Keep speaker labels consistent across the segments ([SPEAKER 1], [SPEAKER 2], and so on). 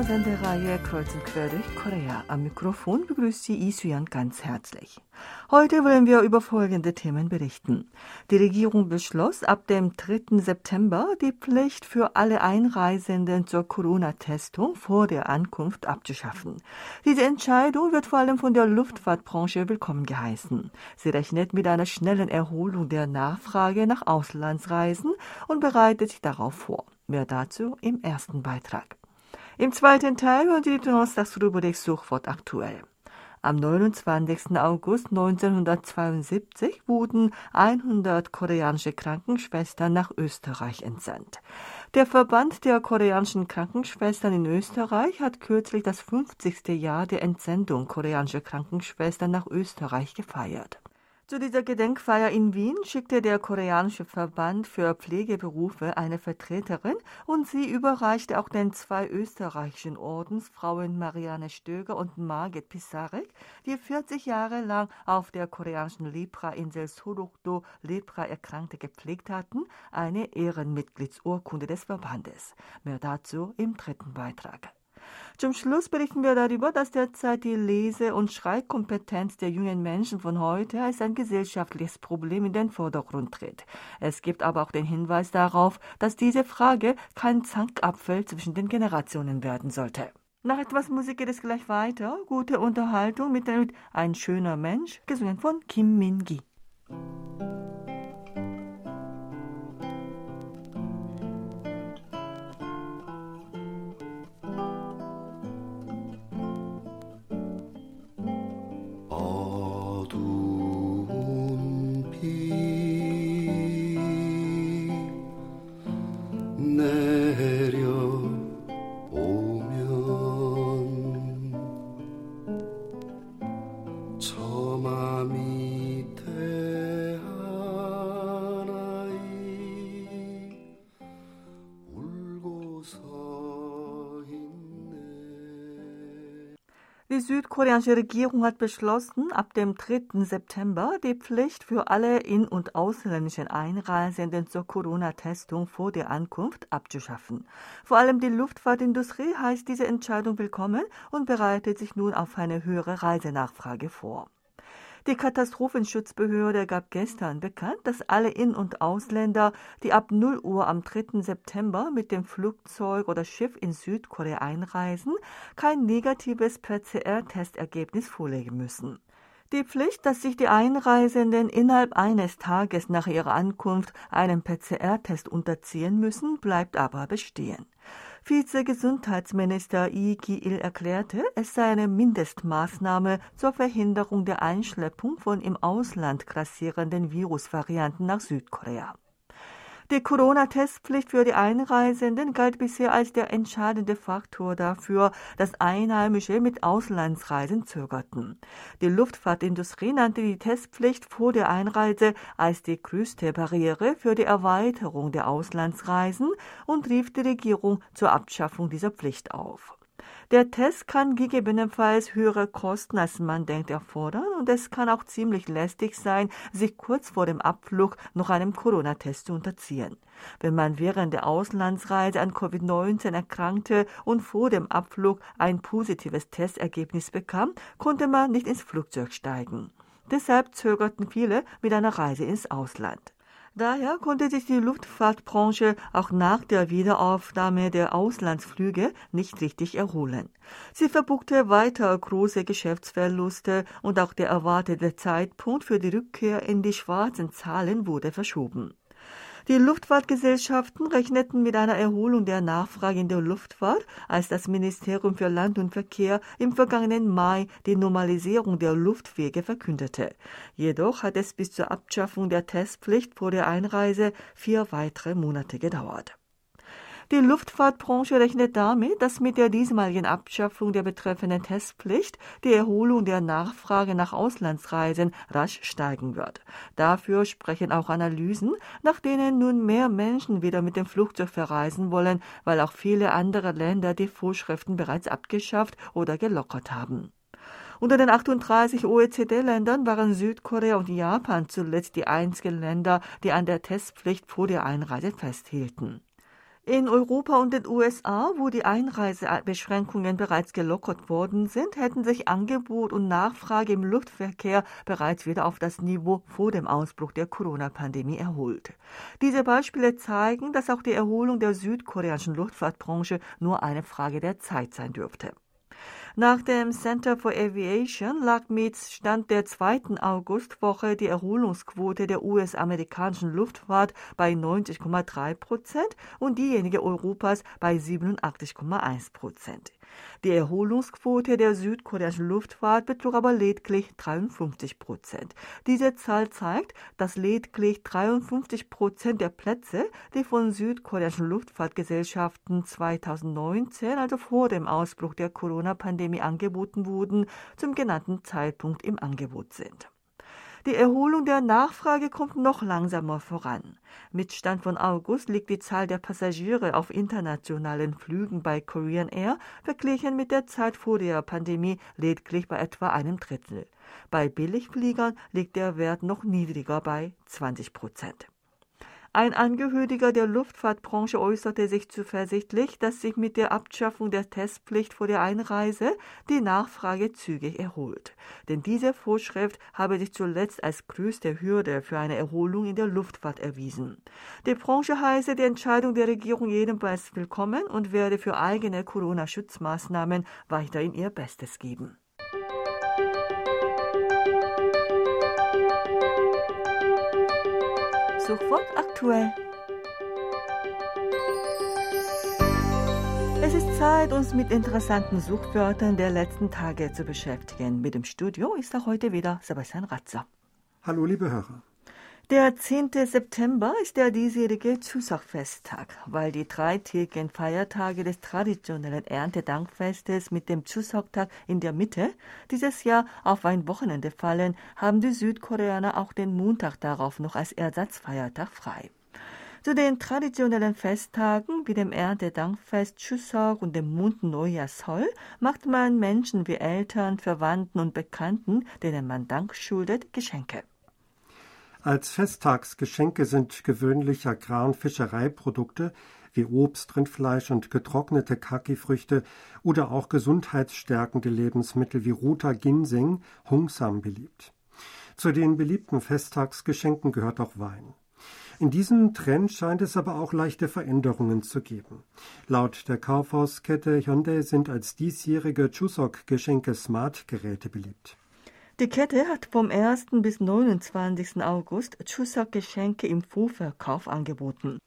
[SPEAKER 1] willkommen zur Sendereihe Kreuz und Quer durch Korea. Am Mikrofon begrüßt Sie Isuyan ganz herzlich. Heute wollen wir über folgende Themen berichten. Die Regierung beschloss, ab dem 3. September die Pflicht für alle Einreisenden zur Corona-Testung vor der Ankunft abzuschaffen. Diese Entscheidung wird vor allem von der Luftfahrtbranche willkommen geheißen. Sie rechnet mit einer schnellen Erholung der Nachfrage nach Auslandsreisen und bereitet sich darauf vor. Mehr dazu im ersten Beitrag. Im zweiten Teil hören Sie die Donnerstagsrubrik Suchwort aktuell. Am 29. August 1972 wurden 100 koreanische Krankenschwestern nach Österreich entsandt. Der Verband der koreanischen Krankenschwestern in Österreich hat kürzlich das 50. Jahr der Entsendung koreanischer Krankenschwestern nach Österreich gefeiert. Zu dieser Gedenkfeier in Wien schickte der koreanische Verband für Pflegeberufe eine Vertreterin und sie überreichte auch den zwei österreichischen Ordensfrauen Marianne Stöger und Margit Pisarek, die 40 Jahre lang auf der koreanischen Lepra-Insel Sorokdo Lepra-Erkrankte gepflegt hatten, eine Ehrenmitgliedsurkunde des Verbandes. Mehr dazu im dritten Beitrag. Zum Schluss berichten wir darüber, dass derzeit die Lese- und Schreibkompetenz der jungen Menschen von heute als ein gesellschaftliches Problem in den Vordergrund tritt. Es gibt aber auch den Hinweis darauf, dass diese Frage kein Zankapfel zwischen den Generationen werden sollte. Nach etwas Musik geht es gleich weiter. Gute Unterhaltung mit Ein schöner Mensch, gesungen von Kim Min-gi. Südkoreanische Regierung hat beschlossen, ab dem 3. September die Pflicht für alle in- und ausländischen Einreisenden zur Corona-Testung vor der Ankunft abzuschaffen. Vor allem die Luftfahrtindustrie heißt diese Entscheidung willkommen und bereitet sich nun auf eine höhere Reisenachfrage vor. Die Katastrophenschutzbehörde gab gestern bekannt, dass alle In- und Ausländer, die ab 0 Uhr am 3. September mit dem Flugzeug oder Schiff in Südkorea einreisen, kein negatives PCR-Testergebnis vorlegen müssen. Die Pflicht, dass sich die Einreisenden innerhalb eines Tages nach ihrer Ankunft einem PCR-Test unterziehen müssen, bleibt aber bestehen. Vizegesundheitsminister Lee Ki-il erklärte, es sei eine Mindestmaßnahme zur Verhinderung der Einschleppung von im Ausland grassierenden Virusvarianten nach Südkorea. Die Corona-Testpflicht für die Einreisenden galt bisher als der entscheidende Faktor dafür, dass Einheimische mit Auslandsreisen zögerten. Die Luftfahrtindustrie nannte die Testpflicht vor der Einreise als die größte Barriere für die Erweiterung der Auslandsreisen und rief die Regierung zur Abschaffung dieser Pflicht auf. Der Test kann gegebenenfalls höhere Kosten als man denkt erfordern und es kann auch ziemlich lästig sein, sich kurz vor dem Abflug noch einem Corona-Test zu unterziehen. Wenn man während der Auslandsreise an Covid-19 erkrankte und vor dem Abflug ein positives Testergebnis bekam, konnte man nicht ins Flugzeug steigen. Deshalb zögerten viele mit einer Reise ins Ausland. Daher konnte sich die Luftfahrtbranche auch nach der Wiederaufnahme der Auslandsflüge nicht richtig erholen. Sie verbuchte weiter große Geschäftsverluste und auch der erwartete Zeitpunkt für die Rückkehr in die schwarzen Zahlen wurde verschoben. Die Luftfahrtgesellschaften rechneten mit einer Erholung der Nachfrage in der Luftfahrt, als das Ministerium für Land und Verkehr im vergangenen Mai die Normalisierung der Luftwege verkündete. Jedoch hat es bis zur Abschaffung der Testpflicht vor der Einreise vier weitere Monate gedauert. Die Luftfahrtbranche rechnet damit, dass mit der diesmaligen Abschaffung der betreffenden Testpflicht die Erholung der Nachfrage nach Auslandsreisen rasch steigen wird. Dafür sprechen auch Analysen, nach denen nun mehr Menschen wieder mit dem Flugzeug verreisen wollen, weil auch viele andere Länder die Vorschriften bereits abgeschafft oder gelockert haben. Unter den 38 OECD-Ländern waren Südkorea und Japan zuletzt die einzigen Länder, die an der Testpflicht vor der Einreise festhielten. In Europa und den USA, wo die Einreisebeschränkungen bereits gelockert worden sind, hätten sich Angebot und Nachfrage im Luftverkehr bereits wieder auf das Niveau vor dem Ausbruch der Corona-Pandemie erholt. Diese Beispiele zeigen, dass auch die Erholung der südkoreanischen Luftfahrtbranche nur eine Frage der Zeit sein dürfte. Nach dem Center for Aviation lag mit Stand der zweiten Augustwoche die Erholungsquote der US-amerikanischen Luftfahrt bei 90,3 Prozent und diejenige Europas bei 87,1 Prozent. Die Erholungsquote der südkoreanischen Luftfahrt betrug aber lediglich 53 Prozent. Diese Zahl zeigt, dass lediglich 53 Prozent der Plätze, die von südkoreanischen Luftfahrtgesellschaften 2019, also vor dem Ausbruch der Corona-Pandemie angeboten wurden, zum genannten Zeitpunkt im Angebot sind. Die Erholung der Nachfrage kommt noch langsamer voran. Mit Stand von August liegt die Zahl der Passagiere auf internationalen Flügen bei Korean Air verglichen mit der Zeit vor der Pandemie lediglich bei etwa einem Drittel. Bei Billigfliegern liegt der Wert noch niedriger bei 20 Prozent. Ein Angehöriger der Luftfahrtbranche äußerte sich zuversichtlich, dass sich mit der Abschaffung der Testpflicht vor der Einreise die Nachfrage zügig erholt. Denn diese Vorschrift habe sich zuletzt als größte Hürde für eine Erholung in der Luftfahrt erwiesen. Die Branche heiße die Entscheidung der Regierung jedenfalls willkommen und werde für eigene Corona-Schutzmaßnahmen weiterhin ihr Bestes geben. Sofort aktuell. Es ist Zeit, uns mit interessanten Suchwörtern der letzten Tage zu beschäftigen. Mit dem Studio ist auch heute wieder Sebastian Ratzer.
[SPEAKER 2] Hallo, liebe Hörer.
[SPEAKER 1] Der 10. September ist der diesjährige Chuseok-Festtag, weil die dreitägigen Feiertage des traditionellen Erntedankfestes mit dem Chuseok-Tag in der Mitte dieses Jahr auf ein Wochenende fallen, haben die Südkoreaner auch den Montag darauf noch als Ersatzfeiertag frei. Zu den traditionellen Festtagen wie dem Erntedankfest Chuseok und dem Mondneujahr Sol macht man Menschen wie Eltern, Verwandten und Bekannten, denen man Dank schuldet, Geschenke.
[SPEAKER 2] Als Festtagsgeschenke sind gewöhnlich Agrar- und Fischereiprodukte wie Obst, Rindfleisch und getrocknete Kakifrüchte oder auch gesundheitsstärkende Lebensmittel wie roter Ginseng, Hungsam beliebt. Zu den beliebten Festtagsgeschenken gehört auch Wein. In diesem Trend scheint es aber auch leichte Veränderungen zu geben. Laut der Kaufhauskette Hyundai sind als diesjährige Chuseok-Geschenke Smart-Geräte beliebt.
[SPEAKER 1] Die Kette hat vom 1. bis 29. August Chuseok-Geschenke im Vorverkauf angeboten.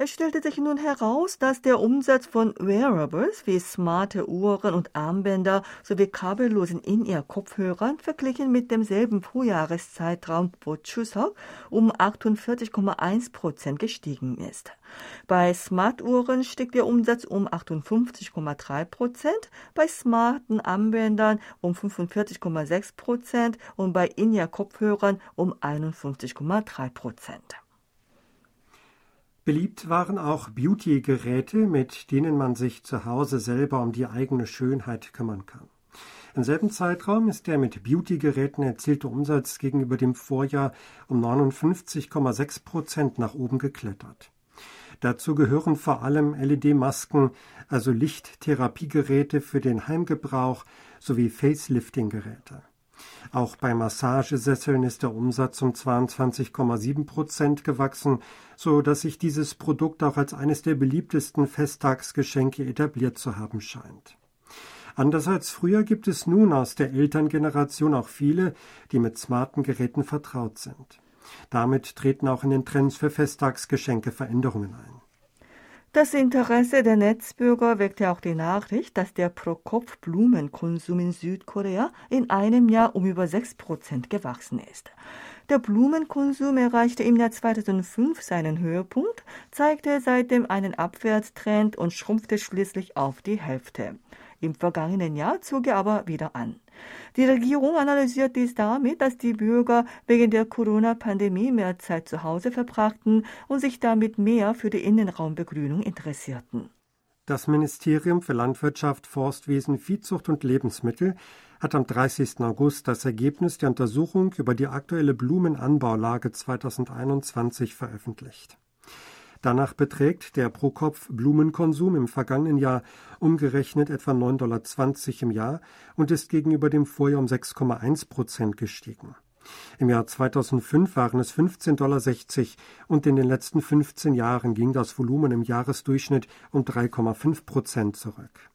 [SPEAKER 1] Es stellte sich nun heraus, dass der Umsatz von Wearables wie smarte Uhren und Armbänder sowie kabellosen In-Ear-Kopfhörern verglichen mit demselben Vorjahreszeitraum vor Chuseok um 48,1 Prozent gestiegen ist. Bei Smartuhren stieg der Umsatz um 58,3 Prozent, bei smarten Armbändern um 45,6 Prozent und bei In-Ear-Kopfhörern um 51,3 Prozent.
[SPEAKER 2] Beliebt waren auch Beauty-Geräte, mit denen man sich zu Hause selber um die eigene Schönheit kümmern kann. Im selben Zeitraum ist der mit Beauty-Geräten erzielte Umsatz gegenüber dem Vorjahr um 59,6 Prozent nach oben geklettert. Dazu gehören vor allem LED-Masken, also Lichttherapiegeräte für den Heimgebrauch sowie Facelifting-Geräte. Auch bei Massagesesseln ist der Umsatz um 22,7 Prozent gewachsen, so dass sich dieses Produkt auch als eines der beliebtesten Festtagsgeschenke etabliert zu haben scheint. Anders als früher gibt es nun aus der Elterngeneration auch viele, die mit smarten Geräten vertraut sind. Damit treten auch in den Trends für Festtagsgeschenke Veränderungen ein.
[SPEAKER 1] Das Interesse der Netzbürger weckte auch die Nachricht, dass der Pro-Kopf-Blumenkonsum in Südkorea in einem Jahr um über 6 Prozent gewachsen ist. Der Blumenkonsum erreichte im Jahr 2005 seinen Höhepunkt, zeigte seitdem einen Abwärtstrend und schrumpfte schließlich auf die Hälfte. Im vergangenen Jahr zog er aber wieder an. Die Regierung analysiert dies damit, dass die Bürger wegen der Corona-Pandemie mehr Zeit zu Hause verbrachten und sich damit mehr für die Innenraumbegrünung interessierten.
[SPEAKER 2] Das Ministerium für Landwirtschaft, Forstwesen, Viehzucht und Lebensmittel hat am 30. August das Ergebnis der Untersuchung über die aktuelle Blumenanbaulage 2021 veröffentlicht. Danach beträgt der Pro-Kopf-Blumenkonsum im vergangenen Jahr umgerechnet etwa 9,20 Dollar im Jahr und ist gegenüber dem Vorjahr um 6,1 Prozent gestiegen. Im Jahr 2005 waren es 15,60 Dollar und in den letzten 15 Jahren ging das Volumen im Jahresdurchschnitt um 3,5 Prozent zurück.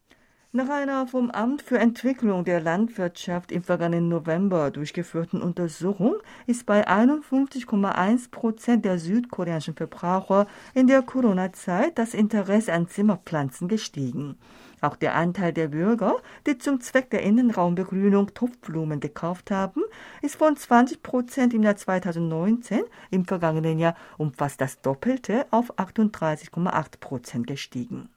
[SPEAKER 1] Nach einer vom Amt für Entwicklung der Landwirtschaft im vergangenen November durchgeführten Untersuchung ist bei 51,1 Prozent der südkoreanischen Verbraucher in der Corona-Zeit das Interesse an Zimmerpflanzen gestiegen. Auch der Anteil der Bürger, die zum Zweck der Innenraumbegrünung Topfblumen gekauft haben, ist von 20 Prozent im Jahr 2019 im vergangenen Jahr um fast das Doppelte auf 38,8 Prozent gestiegen.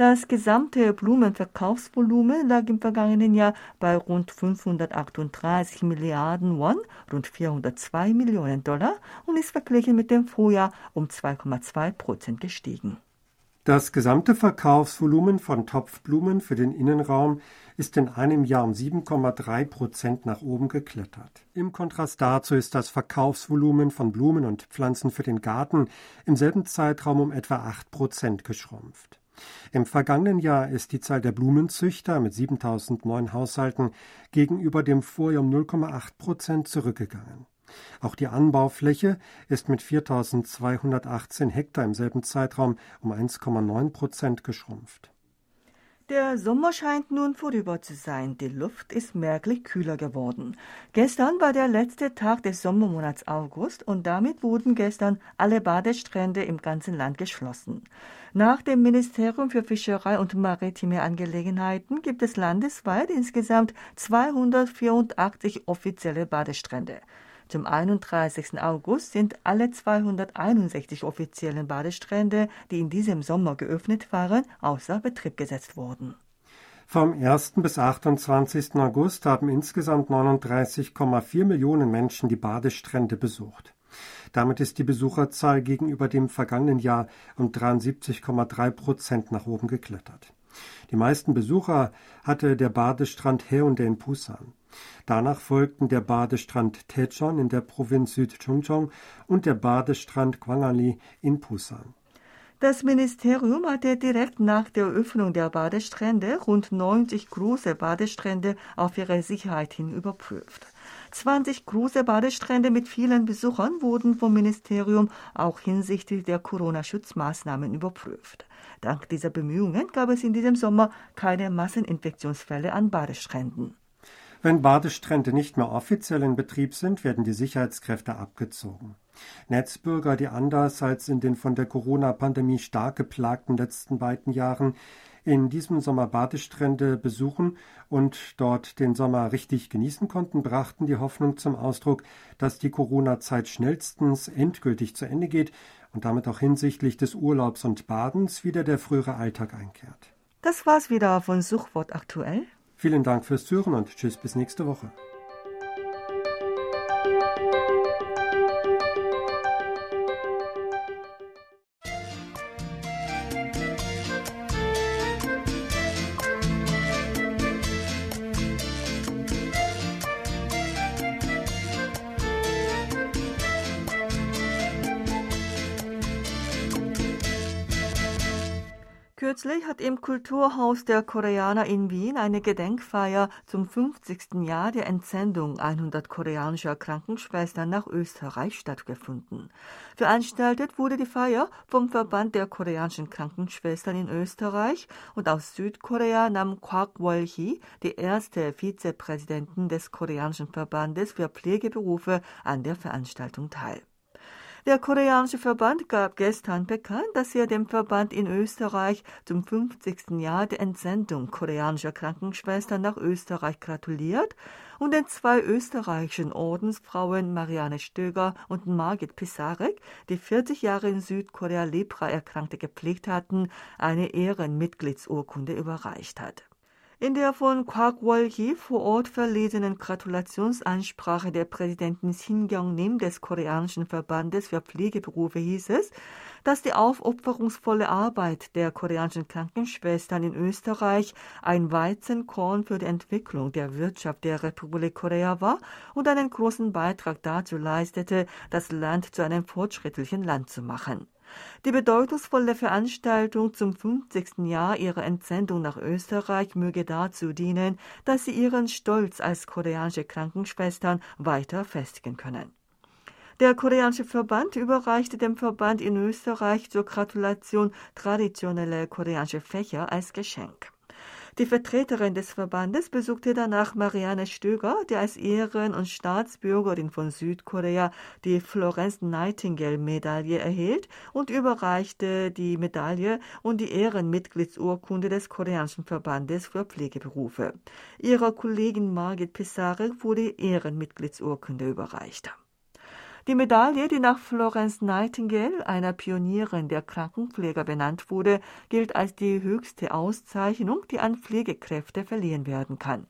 [SPEAKER 1] Das gesamte Blumenverkaufsvolumen lag im vergangenen Jahr bei rund 538 Milliarden Won, rund 402 Millionen Dollar, und ist verglichen mit dem Vorjahr um 2,2 Prozent gestiegen.
[SPEAKER 2] Das gesamte Verkaufsvolumen von Topfblumen für den Innenraum ist in einem Jahr um 7,3 Prozent nach oben geklettert. Im Kontrast dazu ist das Verkaufsvolumen von Blumen und Pflanzen für den Garten im selben Zeitraum um etwa 8 Prozent geschrumpft. Im vergangenen Jahr ist die Zahl der Blumenzüchter mit 7000 neuen Haushalten gegenüber dem Vorjahr um 0,8 Prozent zurückgegangen. Auch die Anbaufläche ist mit 4218 Hektar im selben Zeitraum um 1,9 Prozent geschrumpft.
[SPEAKER 1] Der Sommer scheint nun vorüber zu sein. Die Luft ist merklich kühler geworden. Gestern war der letzte Tag des Sommermonats August und damit wurden gestern alle Badestrände im ganzen Land geschlossen. Nach dem Ministerium für Fischerei und Maritime Angelegenheiten gibt es landesweit insgesamt 284 offizielle Badestrände. Zum 31. August sind alle 261 offiziellen Badestrände, die in diesem Sommer geöffnet waren, außer Betrieb gesetzt worden.
[SPEAKER 2] Vom 1. bis 28. August haben insgesamt 39,4 Millionen Menschen die Badestrände besucht. Damit ist die Besucherzahl gegenüber dem vergangenen Jahr um 73,3 Prozent nach oben geklettert. Die meisten Besucher hatte der Badestrand Haeundae in Busan. Danach folgten der Badestrand Taecheon in der Provinz Südchungcheong und der Badestrand Gwangali in Busan.
[SPEAKER 1] Das Ministerium hatte direkt nach der Öffnung der Badestrände rund 90 große Badestrände auf ihre Sicherheit hin überprüft. 20 große Badestrände mit vielen Besuchern wurden vom Ministerium auch hinsichtlich der Corona-Schutzmaßnahmen überprüft. Dank dieser Bemühungen gab es in diesem Sommer keine Masseninfektionsfälle an Badestränden.
[SPEAKER 2] Wenn Badestrände nicht mehr offiziell in Betrieb sind, werden die Sicherheitskräfte abgezogen. Netzbürger, die anders als in den von der Corona-Pandemie stark geplagten letzten beiden Jahren in diesem Sommer Badestrände besuchen und dort den Sommer richtig genießen konnten, brachten die Hoffnung zum Ausdruck, dass die Corona-Zeit schnellstens endgültig zu Ende geht und damit auch hinsichtlich des Urlaubs und Badens wieder der frühere Alltag einkehrt.
[SPEAKER 1] Das war's wieder von Suchwort aktuell.
[SPEAKER 2] Vielen Dank fürs Zuhören und tschüss bis nächste Woche.
[SPEAKER 1] Im Kulturhaus der Koreaner in Wien eine Gedenkfeier zum 50. Jahr der Entsendung 100 koreanischer Krankenschwestern nach Österreich stattgefunden. Veranstaltet wurde die Feier vom Verband der koreanischen Krankenschwestern in Österreich und aus Südkorea nahm Kwak Wol-hee, die erste Vizepräsidentin des koreanischen Verbandes für Pflegeberufe, an der Veranstaltung teil. Der koreanische Verband gab gestern bekannt, dass er dem Verband in Österreich zum 50. Jahr der Entsendung koreanischer Krankenschwestern nach Österreich gratuliert und den zwei österreichischen Ordensfrauen Marianne Stöger und Margit Pisarek, die 40 Jahre in Südkorea Lepra-Erkrankte gepflegt hatten, eine Ehrenmitgliedsurkunde überreicht hat. In der von Kwak Wol-hee vor Ort verlesenen Gratulationsansprache der Präsidentin Shin Kyung-nim des koreanischen Verbandes für Pflegeberufe hieß es, dass die aufopferungsvolle Arbeit der koreanischen Krankenschwestern in Österreich ein Weizenkorn für die Entwicklung der Wirtschaft der Republik Korea war und einen großen Beitrag dazu leistete, das Land zu einem fortschrittlichen Land zu machen. Die bedeutungsvolle Veranstaltung zum 50. Jahr ihrer Entsendung nach Österreich möge dazu dienen, dass sie ihren Stolz als koreanische Krankenschwestern weiter festigen können. Der koreanische Verband überreichte dem Verband in Österreich zur Gratulation traditionelle koreanische Fächer als Geschenk. Die Vertreterin des Verbandes besuchte danach Marianne Stöger, die als Ehren- und Staatsbürgerin von Südkorea die Florence Nightingale-Medaille erhielt und überreichte die Medaille und die Ehrenmitgliedsurkunde des koreanischen Verbandes für Pflegeberufe. Ihrer Kollegin Margit Pisarek wurde Ehrenmitgliedsurkunde überreicht. Die Medaille, die nach Florence Nightingale, einer Pionierin der Krankenpfleger benannt wurde, gilt als die höchste Auszeichnung, die an Pflegekräfte verliehen werden kann.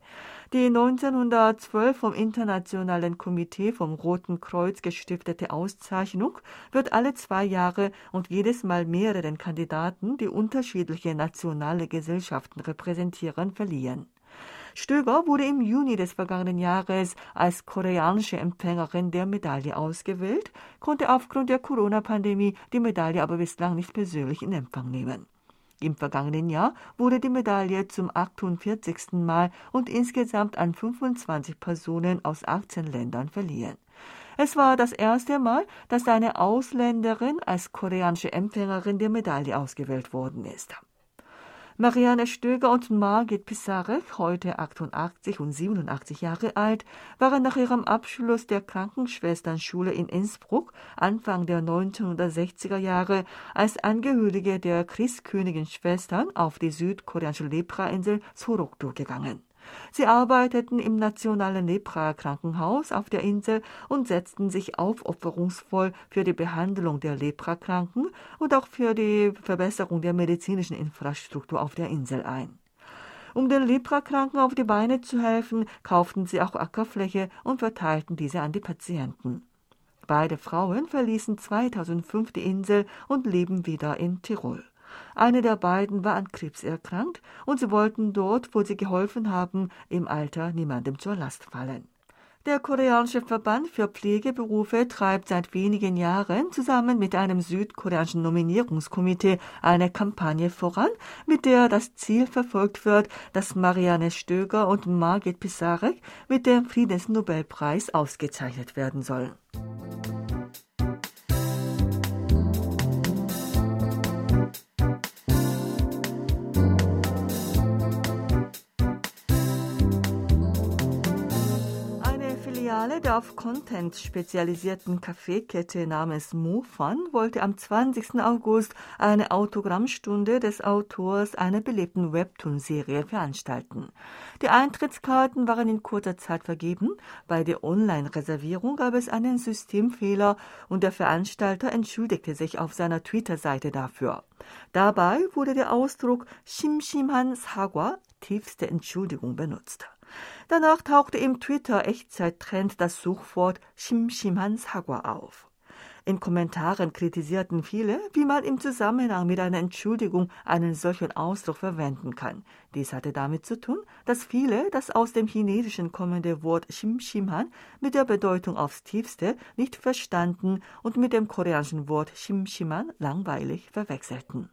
[SPEAKER 1] Die 1912 vom Internationalen Komitee vom Roten Kreuz gestiftete Auszeichnung wird alle zwei Jahre und jedes Mal mehreren Kandidaten, die unterschiedliche nationale Gesellschaften repräsentieren, verliehen. Stöger wurde im Juni des vergangenen Jahres als koreanische Empfängerin der Medaille ausgewählt, konnte aufgrund der Corona-Pandemie die Medaille aber bislang nicht persönlich in Empfang nehmen. Im vergangenen Jahr wurde die Medaille zum 48. Mal und insgesamt an 25 Personen aus 18 Ländern verliehen. Es war das erste Mal, dass eine Ausländerin als koreanische Empfängerin der Medaille ausgewählt worden ist. Marianne Stöger und Margit Pisarek, heute 88 und 87 Jahre alt, waren nach ihrem Abschluss der Krankenschwesternschule in Innsbruck Anfang der 1960er Jahre als Angehörige der Christkönigin Schwestern auf die südkoreanische Lepra-Insel Sorokdo gegangen. Sie arbeiteten im Nationalen Lepra-Krankenhaus auf der Insel und setzten sich aufopferungsvoll für die Behandlung der Leprakranken und auch für die Verbesserung der medizinischen Infrastruktur auf der Insel ein. Um den Leprakranken auf die Beine zu helfen, kauften sie auch Ackerfläche und verteilten diese an die Patienten. Beide Frauen verließen 2005 die Insel und leben wieder in Tirol. Eine der beiden war an Krebs erkrankt und sie wollten dort, wo sie geholfen haben, im Alter niemandem zur Last fallen. Der koreanische Verband für Pflegeberufe treibt seit wenigen Jahren zusammen mit einem südkoreanischen Nominierungskomitee eine Kampagne voran, mit der das Ziel verfolgt wird, dass Marianne Stöger und Margit Pisarek mit dem Friedensnobelpreis ausgezeichnet werden sollen. Filiale der auf Content spezialisierten Kaffeekette namens Mofan wollte am 20. August eine Autogrammstunde des Autors einer belebten Webtoon-Serie veranstalten. Die Eintrittskarten waren in kurzer Zeit vergeben. Bei der Online-Reservierung gab es einen Systemfehler und der Veranstalter entschuldigte sich auf seiner Twitter-Seite dafür. Dabei wurde der Ausdruck Shimshimhan Sagwa, tiefste Entschuldigung, benutzt. Danach tauchte im Twitter-Echtzeit-Trend das Suchwort Shimshimhan Sagwa auf. In Kommentaren kritisierten viele, wie man im Zusammenhang mit einer Entschuldigung einen solchen Ausdruck verwenden kann. Dies hatte damit zu tun, dass viele das aus dem Chinesischen kommende Wort Shimshimhan mit der Bedeutung aufs tiefste nicht verstanden und mit dem koreanischen Wort Shimshiman langweilig verwechselten.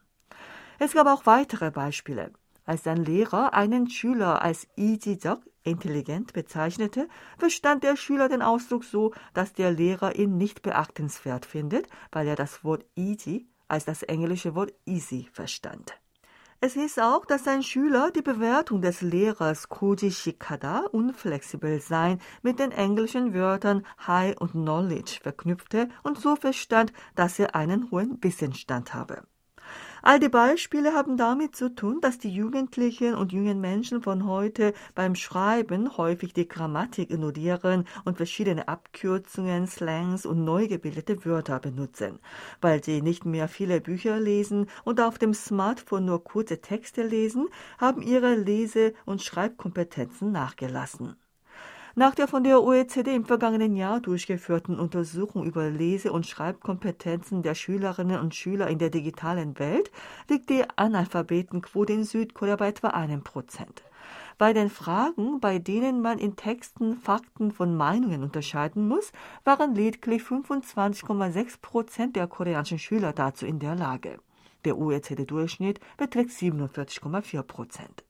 [SPEAKER 1] Es gab auch weitere Beispiele. Als ein Lehrer einen Schüler als Ijijok intelligent bezeichnete, verstand der Schüler den Ausdruck so, dass der Lehrer ihn nicht beachtenswert findet, weil er das Wort easy als das englische Wort easy verstand. Es hieß auch, dass ein Schüler die Bewertung des Lehrers Koji Shikada unflexibel sein mit den englischen Wörtern high und knowledge verknüpfte und so verstand, dass er einen hohen Wissensstand habe. All die Beispiele haben damit zu tun, dass die Jugendlichen und jungen Menschen von heute beim Schreiben häufig die Grammatik ignorieren und verschiedene Abkürzungen, Slangs und neu gebildete Wörter benutzen. Weil sie nicht mehr viele Bücher lesen und auf dem Smartphone nur kurze Texte lesen, haben ihre Lese- und Schreibkompetenzen nachgelassen. Nach der von der OECD im vergangenen Jahr durchgeführten Untersuchung über Lese- und Schreibkompetenzen der Schülerinnen und Schüler in der digitalen Welt liegt die Analphabetenquote in Südkorea bei etwa einem Prozent. Bei den Fragen, bei denen man in Texten Fakten von Meinungen unterscheiden muss, waren lediglich 25,6 Prozent der koreanischen Schüler dazu in der Lage. Der OECD-Durchschnitt beträgt 47,4 Prozent.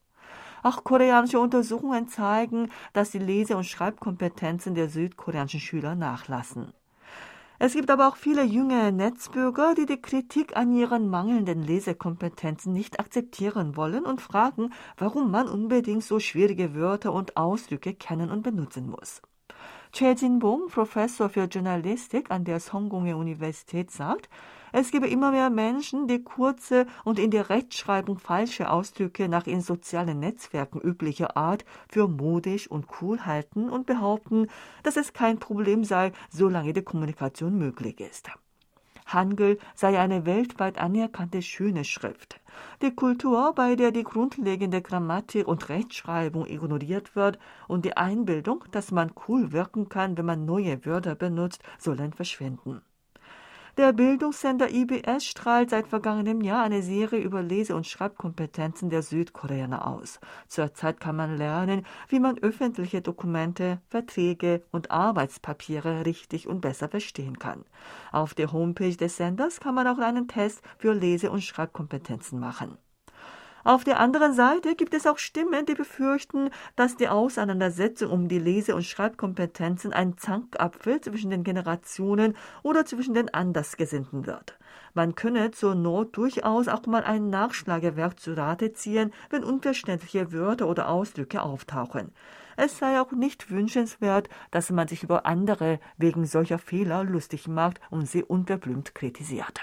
[SPEAKER 1] Auch koreanische Untersuchungen zeigen, dass die Lese- und Schreibkompetenzen der südkoreanischen Schüler nachlassen. Es gibt aber auch viele junge Netzbürger, die die Kritik an ihren mangelnden Lesekompetenzen nicht akzeptieren wollen und fragen, warum man unbedingt so schwierige Wörter und Ausdrücke kennen und benutzen muss. Choi Jin-bong, Professor für Journalistik an der Songgongye Universität, sagt, es gebe immer mehr Menschen, die kurze und in der Rechtschreibung falsche Ausdrücke nach in sozialen Netzwerken üblicher Art für modisch und cool halten und behaupten, dass es kein Problem sei, solange die Kommunikation möglich ist. Hangul sei eine weltweit anerkannte schöne Schrift. Die Kultur, bei der die grundlegende Grammatik und Rechtschreibung ignoriert wird und die Einbildung, dass man cool wirken kann, wenn man neue Wörter benutzt, sollen verschwinden. Der Bildungssender IBS strahlt seit vergangenem Jahr eine Serie über Lese- und Schreibkompetenzen der Südkoreaner aus. Zurzeit kann man lernen, wie man öffentliche Dokumente, Verträge und Arbeitspapiere richtig und besser verstehen kann. Auf der Homepage des Senders kann man auch einen Test für Lese- und Schreibkompetenzen machen. Auf der anderen Seite gibt es auch Stimmen, die befürchten, dass die Auseinandersetzung um die Lese- und Schreibkompetenzen ein Zankapfel zwischen den Generationen oder zwischen den Andersgesinnten wird. Man könne zur Not durchaus auch mal ein Nachschlagewerk zu Rate ziehen, wenn unverständliche Wörter oder Ausdrücke auftauchen. Es sei auch nicht wünschenswert, dass man sich über andere wegen solcher Fehler lustig macht und sie unverblümt kritisiert.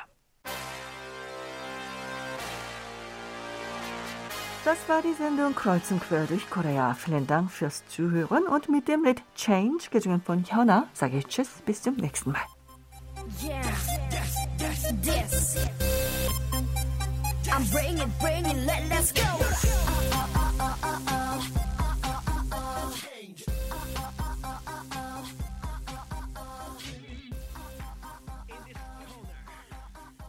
[SPEAKER 1] Das war die Sendung Kreuz und Quer durch Korea. Vielen Dank fürs Zuhören und mit dem Lied Change, gesungen von Hyuna, sage ich Tschüss, bis zum nächsten Mal. I'm bringing, bringing, let, let's go. Uh, uh, uh,